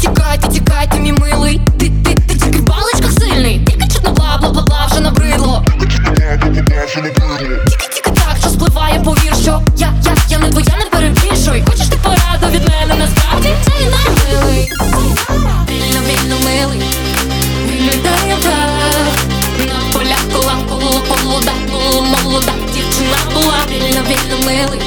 Тікайте, тікайте, мій милий. Ти ти, ти тільки в баличках сильний. Тільки чудно бла, бла, бла, вже набридло. Тільки, тільки так, що спливає, повір, що я, я, я не твоя, не перебільшуй. Хочеш ти пораду від мене насправді? Це не милий Вільно, вільно, милий. Вільно дай брав. На полях кола, коло, колода, коло, молода. Дівчина була, вільно, вільно, милий.